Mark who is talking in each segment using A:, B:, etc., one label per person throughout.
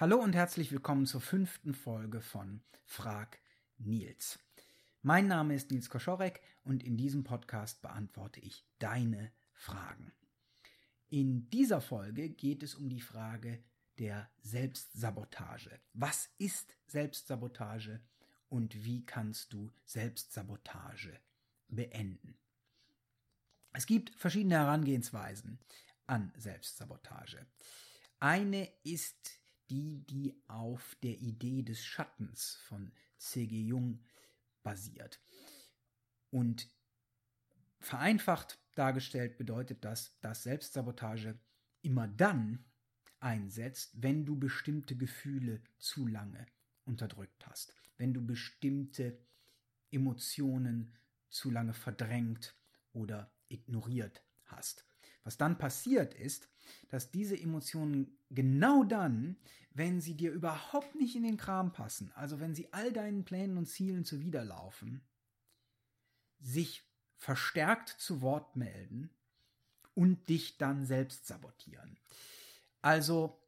A: Hallo und herzlich willkommen zur fünften Folge von Frag Nils. Mein Name ist Nils Koschorek und in diesem Podcast beantworte ich deine Fragen. In dieser Folge geht es um die Frage der Selbstsabotage. Was ist Selbstsabotage und wie kannst du Selbstsabotage beenden? Es gibt verschiedene Herangehensweisen an Selbstsabotage. Eine ist die, die auf der Idee des Schattens von C.G. Jung basiert. Und vereinfacht dargestellt bedeutet das, dass Selbstsabotage immer dann einsetzt, wenn du bestimmte Gefühle zu lange unterdrückt hast, wenn du bestimmte Emotionen zu lange verdrängt oder ignoriert hast. Was dann passiert ist, dass diese Emotionen genau dann, wenn sie dir überhaupt nicht in den Kram passen, also wenn sie all deinen Plänen und Zielen zuwiderlaufen, sich verstärkt zu Wort melden und dich dann selbst sabotieren. Also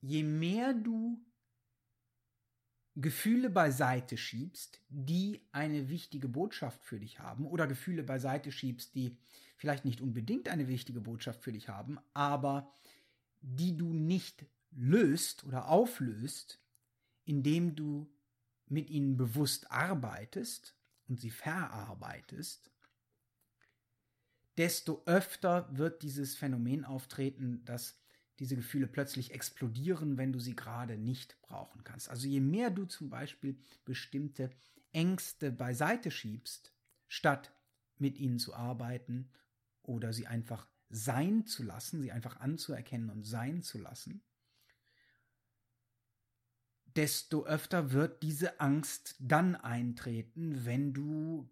A: je mehr du Gefühle beiseite schiebst, die eine wichtige Botschaft für dich haben, oder Gefühle beiseite schiebst, die vielleicht nicht unbedingt eine wichtige Botschaft für dich haben, aber die du nicht löst oder auflöst, indem du mit ihnen bewusst arbeitest und sie verarbeitest, desto öfter wird dieses Phänomen auftreten, dass diese Gefühle plötzlich explodieren, wenn du sie gerade nicht brauchen kannst. Also je mehr du zum Beispiel bestimmte Ängste beiseite schiebst, statt mit ihnen zu arbeiten oder sie einfach sein zu lassen, sie einfach anzuerkennen und sein zu lassen, desto öfter wird diese Angst dann eintreten, wenn du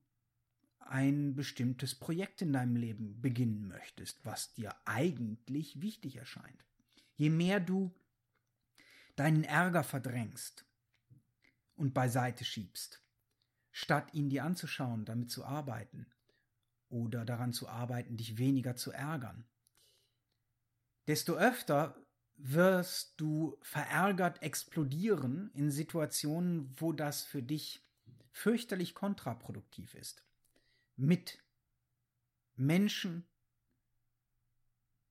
A: ein bestimmtes Projekt in deinem Leben beginnen möchtest, was dir eigentlich wichtig erscheint. Je mehr du deinen Ärger verdrängst und beiseite schiebst, statt ihn dir anzuschauen, damit zu arbeiten oder daran zu arbeiten, dich weniger zu ärgern, desto öfter wirst du verärgert explodieren in Situationen, wo das für dich fürchterlich kontraproduktiv ist. Mit Menschen,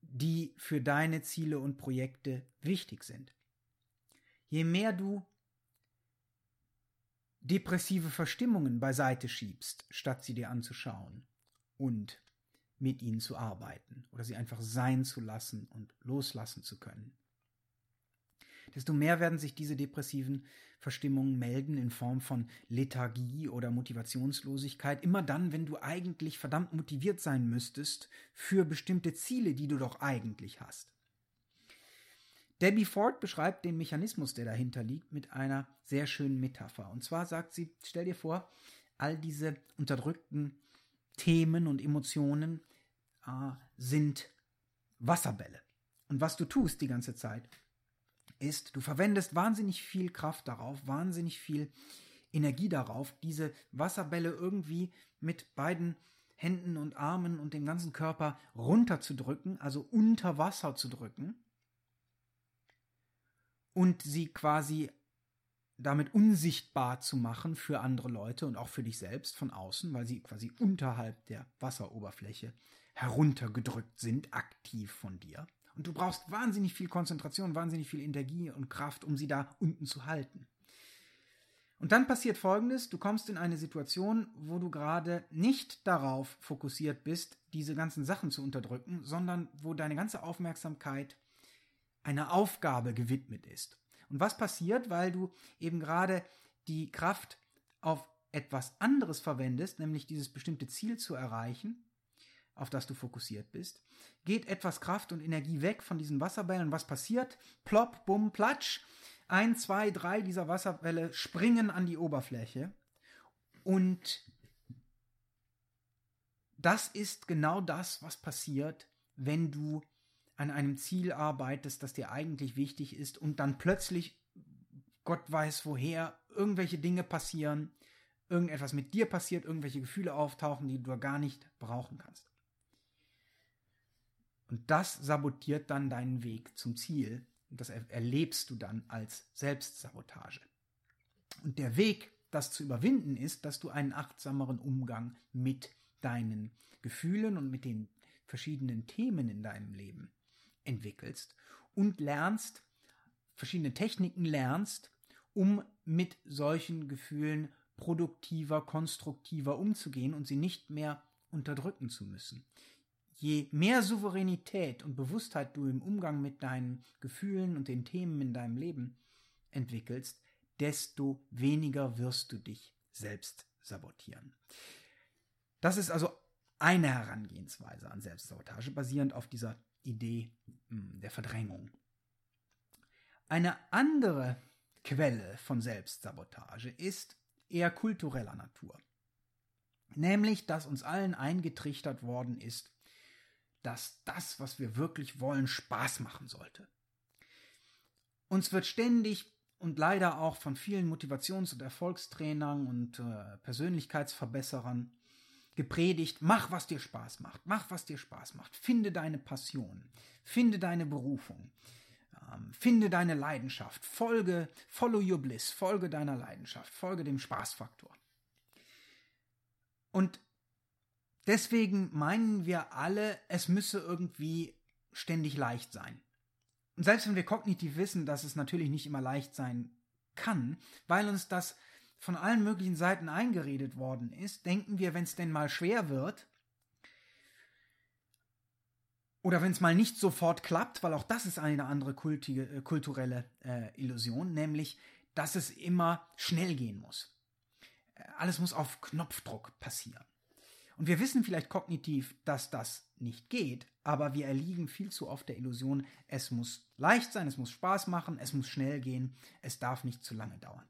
A: die für deine Ziele und Projekte wichtig sind. Je mehr du depressive Verstimmungen beiseite schiebst, statt sie dir anzuschauen und mit ihnen zu arbeiten oder sie einfach sein zu lassen und loslassen zu können, desto mehr werden sich diese depressiven Verstimmungen melden in Form von Lethargie oder Motivationslosigkeit, immer dann, wenn du eigentlich verdammt motiviert sein müsstest für bestimmte Ziele, die du doch eigentlich hast. Debbie Ford beschreibt den Mechanismus, der dahinter liegt, mit einer sehr schönen Metapher. Und zwar sagt sie, stell dir vor, all diese unterdrückten Themen und Emotionen äh, sind Wasserbälle. Und was du tust die ganze Zeit, ist, du verwendest wahnsinnig viel Kraft darauf, wahnsinnig viel Energie darauf, diese Wasserbälle irgendwie mit beiden Händen und Armen und dem ganzen Körper runterzudrücken, also unter Wasser zu drücken und sie quasi damit unsichtbar zu machen für andere Leute und auch für dich selbst von außen, weil sie quasi unterhalb der Wasseroberfläche heruntergedrückt sind, aktiv von dir. Und du brauchst wahnsinnig viel Konzentration, wahnsinnig viel Energie und Kraft, um sie da unten zu halten. Und dann passiert Folgendes, du kommst in eine Situation, wo du gerade nicht darauf fokussiert bist, diese ganzen Sachen zu unterdrücken, sondern wo deine ganze Aufmerksamkeit einer Aufgabe gewidmet ist. Und was passiert, weil du eben gerade die Kraft auf etwas anderes verwendest, nämlich dieses bestimmte Ziel zu erreichen, auf das du fokussiert bist, geht etwas Kraft und Energie weg von diesen Wasserbällen. Was passiert? Plopp, bumm, platsch. Ein, zwei, drei dieser Wasserbälle springen an die Oberfläche. Und das ist genau das, was passiert, wenn du an einem Ziel arbeitest, das dir eigentlich wichtig ist und dann plötzlich, Gott weiß woher, irgendwelche Dinge passieren, irgendetwas mit dir passiert, irgendwelche Gefühle auftauchen, die du gar nicht brauchen kannst. Und das sabotiert dann deinen Weg zum Ziel, Und das erlebst du dann als Selbstsabotage. Und der Weg, das zu überwinden, ist, dass du einen achtsameren Umgang mit deinen Gefühlen und mit den verschiedenen Themen in deinem Leben entwickelst und lernst, verschiedene Techniken lernst, um mit solchen Gefühlen produktiver, konstruktiver umzugehen und sie nicht mehr unterdrücken zu müssen. Je mehr Souveränität und Bewusstheit du im Umgang mit deinen Gefühlen und den Themen in deinem Leben entwickelst, desto weniger wirst du dich selbst sabotieren. Das ist also eine Herangehensweise an Selbstsabotage, basierend auf dieser Idee hm, der Verdrängung. Eine andere Quelle von Selbstsabotage ist eher kultureller Natur. Nämlich, dass uns allen eingetrichtert worden ist, dass das, was wir wirklich wollen, Spaß machen sollte. Uns wird ständig und leider auch von vielen Motivations- und Erfolgstrainern und äh, Persönlichkeitsverbesserern gepredigt, mach, was dir Spaß macht, mach, was dir Spaß macht, finde deine Passion, finde deine Berufung, ähm, finde deine Leidenschaft, folge, follow your bliss, folge deiner Leidenschaft, folge dem Spaßfaktor. Und deswegen meinen wir alle, es müsse irgendwie ständig leicht sein. Und selbst wenn wir kognitiv wissen, dass es natürlich nicht immer leicht sein kann, weil uns das von allen möglichen Seiten eingeredet worden ist, denken wir, wenn es denn mal schwer wird, oder wenn es mal nicht sofort klappt, weil auch das ist eine andere kultige, äh, kulturelle äh, Illusion, nämlich, dass es immer schnell gehen muss. Äh, alles muss auf Knopfdruck passieren. Und wir wissen vielleicht kognitiv, dass das nicht geht, aber wir erliegen viel zu oft der Illusion, es muss leicht sein, es muss Spaß machen, es muss schnell gehen, es darf nicht zu lange dauern.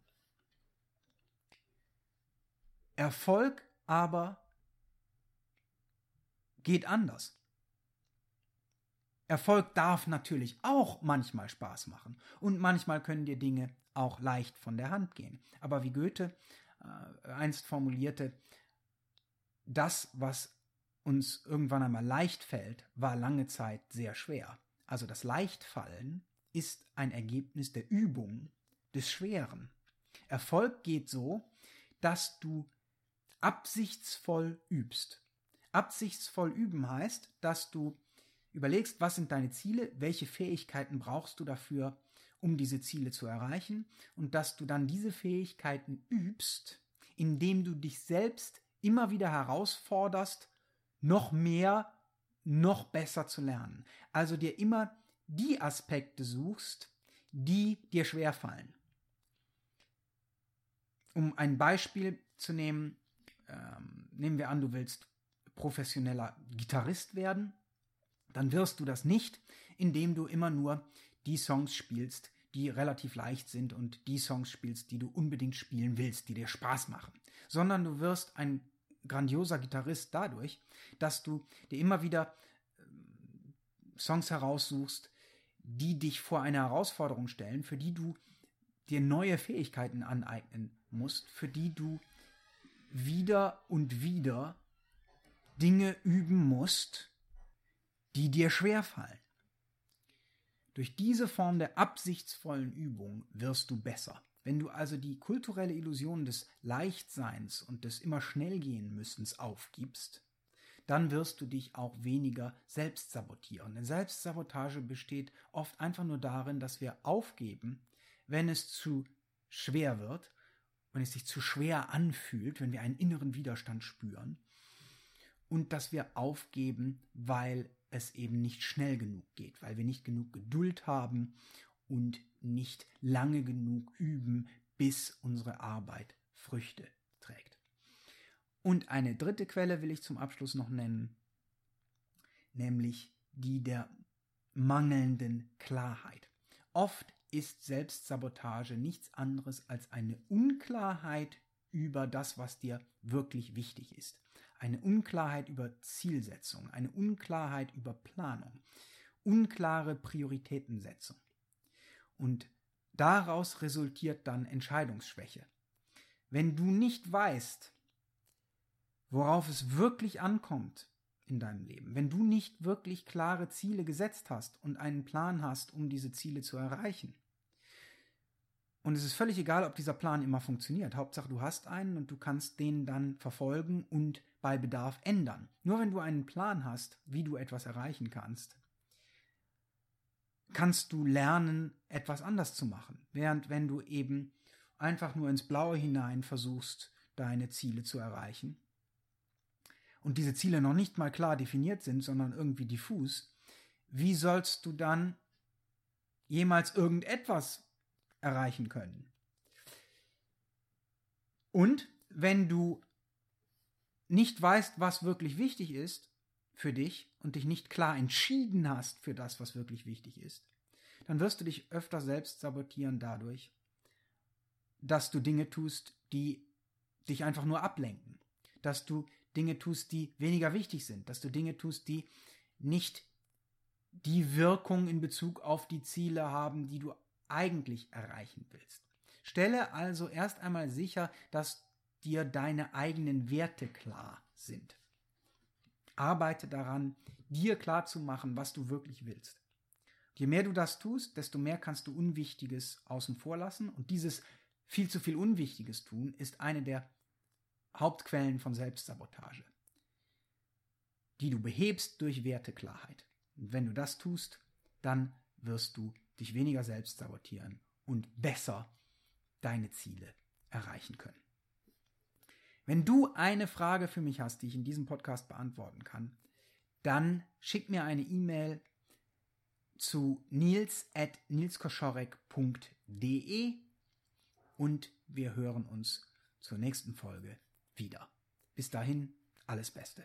A: Erfolg aber geht anders. Erfolg darf natürlich auch manchmal Spaß machen und manchmal können dir Dinge auch leicht von der Hand gehen. Aber wie Goethe äh, einst formulierte, das, was uns irgendwann einmal leicht fällt, war lange Zeit sehr schwer. Also das Leichtfallen ist ein Ergebnis der Übung des Schweren. Erfolg geht so, dass du absichtsvoll übst. Absichtsvoll üben heißt, dass du überlegst, was sind deine Ziele, welche Fähigkeiten brauchst du dafür, um diese Ziele zu erreichen und dass du dann diese Fähigkeiten übst, indem du dich selbst immer wieder herausforderst, noch mehr, noch besser zu lernen. Also dir immer die Aspekte suchst, die dir schwerfallen. Um ein Beispiel zu nehmen, ähm, nehmen wir an, du willst professioneller Gitarrist werden, dann wirst du das nicht, indem du immer nur die Songs spielst, die relativ leicht sind und die Songs spielst, die du unbedingt spielen willst, die dir Spaß machen, sondern du wirst ein grandioser Gitarrist dadurch, dass du dir immer wieder ähm, Songs heraussuchst, die dich vor eine Herausforderung stellen, für die du dir neue Fähigkeiten aneignen musst, für die du wieder und wieder Dinge üben musst, die dir schwerfallen. Durch diese Form der absichtsvollen Übung wirst du besser. Wenn du also die kulturelle Illusion des Leichtseins und des immer schnell gehen müssens aufgibst, dann wirst du dich auch weniger selbst sabotieren. Denn Selbstsabotage besteht oft einfach nur darin, dass wir aufgeben, wenn es zu schwer wird, wenn es sich zu schwer anfühlt, wenn wir einen inneren Widerstand spüren und dass wir aufgeben, weil es eben nicht schnell genug geht, weil wir nicht genug Geduld haben und nicht lange genug üben, bis unsere Arbeit Früchte trägt. Und eine dritte Quelle will ich zum Abschluss noch nennen, nämlich die der mangelnden Klarheit. Oft ist Selbstsabotage nichts anderes als eine Unklarheit über das, was dir wirklich wichtig ist. Eine Unklarheit über Zielsetzung, eine Unklarheit über Planung, unklare Prioritätensetzung. Und daraus resultiert dann Entscheidungsschwäche. Wenn du nicht weißt, worauf es wirklich ankommt, in deinem Leben, wenn du nicht wirklich klare Ziele gesetzt hast und einen Plan hast, um diese Ziele zu erreichen. Und es ist völlig egal, ob dieser Plan immer funktioniert. Hauptsache, du hast einen und du kannst den dann verfolgen und bei Bedarf ändern. Nur wenn du einen Plan hast, wie du etwas erreichen kannst, kannst du lernen, etwas anders zu machen. Während wenn du eben einfach nur ins Blaue hinein versuchst, deine Ziele zu erreichen, und diese Ziele noch nicht mal klar definiert sind, sondern irgendwie diffus, wie sollst du dann jemals irgendetwas erreichen können? Und wenn du nicht weißt, was wirklich wichtig ist für dich und dich nicht klar entschieden hast für das, was wirklich wichtig ist, dann wirst du dich öfter selbst sabotieren dadurch, dass du Dinge tust, die dich einfach nur ablenken, dass du Dinge tust, die weniger wichtig sind, dass du Dinge tust, die nicht die Wirkung in Bezug auf die Ziele haben, die du eigentlich erreichen willst. Stelle also erst einmal sicher, dass dir deine eigenen Werte klar sind. Arbeite daran, dir klar zu machen, was du wirklich willst. Je mehr du das tust, desto mehr kannst du Unwichtiges außen vor lassen. Und dieses viel zu viel Unwichtiges tun ist eine der Hauptquellen von Selbstsabotage, die du behebst durch Werteklarheit. Und wenn du das tust, dann wirst du dich weniger selbst sabotieren und besser deine Ziele erreichen können. Wenn du eine Frage für mich hast, die ich in diesem Podcast beantworten kann, dann schick mir eine E-Mail zu nils at nilskoschorek.de und wir hören uns zur nächsten Folge wieder. Bis dahin, alles Beste.